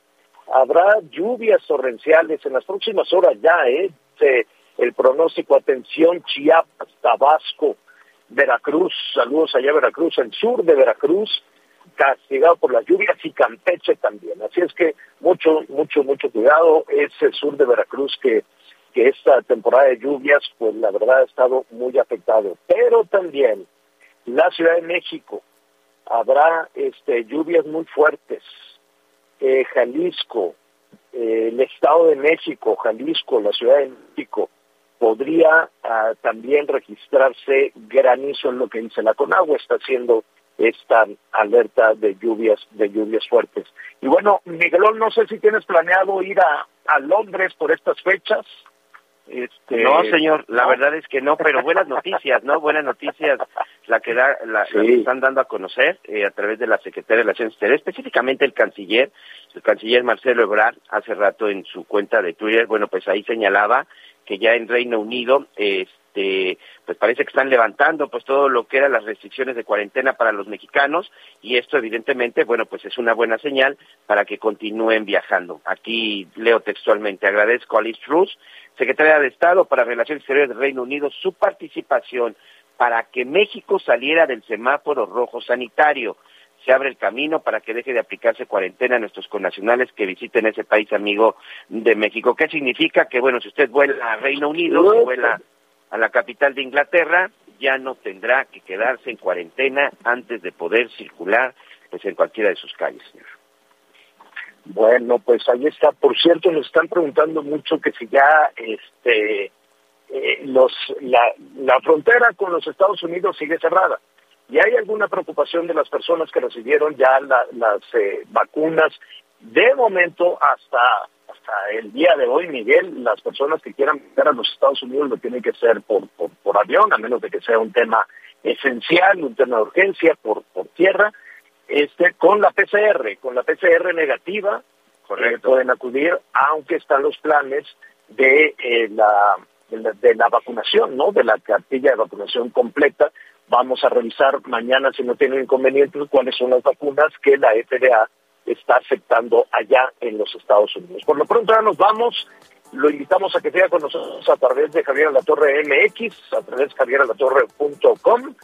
Habrá lluvias torrenciales en las próximas horas ya, ¿eh? El pronóstico, atención, Chiapas, Tabasco, Veracruz, saludos allá Veracruz, el sur de Veracruz, castigado por las lluvias y Campeche también. Así es que mucho, mucho, mucho cuidado. Es el sur de Veracruz que, que esta temporada de lluvias, pues la verdad ha estado muy afectado. Pero también la Ciudad de México habrá este, lluvias muy fuertes. Eh, Jalisco, eh, el Estado de México, Jalisco, la Ciudad de México, podría ah, también registrarse granizo en lo que dice la Conagua, está haciendo esta alerta de lluvias, de lluvias fuertes. Y bueno, Miguelón, no sé si tienes planeado ir a, a Londres por estas fechas. Este, No, señor, la ¿no? verdad es que no, pero buenas noticias, ¿no? Buenas noticias la que, da, la, la que están dando a conocer eh, a través de la Secretaría de Relaciones Exteriores, específicamente el canciller, el canciller Marcelo Ebrard, hace rato en su cuenta de Twitter, bueno, pues ahí señalaba que ya en Reino Unido, este, pues parece que están levantando pues todo lo que eran las restricciones de cuarentena para los mexicanos y esto evidentemente, bueno, pues es una buena señal para que continúen viajando. Aquí leo textualmente, agradezco a Liz Truss, secretaria de Estado para Relaciones Exteriores del Reino Unido, su participación para que México saliera del semáforo rojo sanitario. Se abre el camino para que deje de aplicarse cuarentena a nuestros connacionales que visiten ese país amigo de México. ¿Qué significa? Que, bueno, si usted vuela a Reino Unido, si vuela a la capital de Inglaterra, ya no tendrá que quedarse en cuarentena antes de poder circular pues en cualquiera de sus calles, señor. Bueno, pues ahí está. Por cierto, nos están preguntando mucho que si ya este, eh, los, la, la frontera con los Estados Unidos sigue cerrada. Y hay alguna preocupación de las personas que recibieron ya la- las eh, vacunas. De momento, hasta, hasta el día de hoy, Miguel, las personas que quieran viajar a los Estados Unidos lo tienen que hacer por, por, por avión, a menos de que sea un tema esencial, un tema de urgencia, por, por tierra este, con la PCR, con la PCR negativa, eh, pueden acudir, aunque están los planes de, eh, la, de, la, de la vacunación, ¿no? De la cartilla de vacunación completa. Vamos a revisar mañana, si no tienen inconvenientes, cuáles son las vacunas que la FDA está aceptando allá en los Estados Unidos. Por lo pronto ya nos vamos. Lo invitamos a que siga con nosotros a través de Javier La Torre MX, a través de javieralatorre.com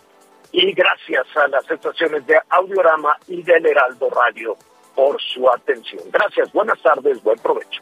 y gracias a las estaciones de Audiorama y del Heraldo Radio por su atención. Gracias, buenas tardes, buen provecho.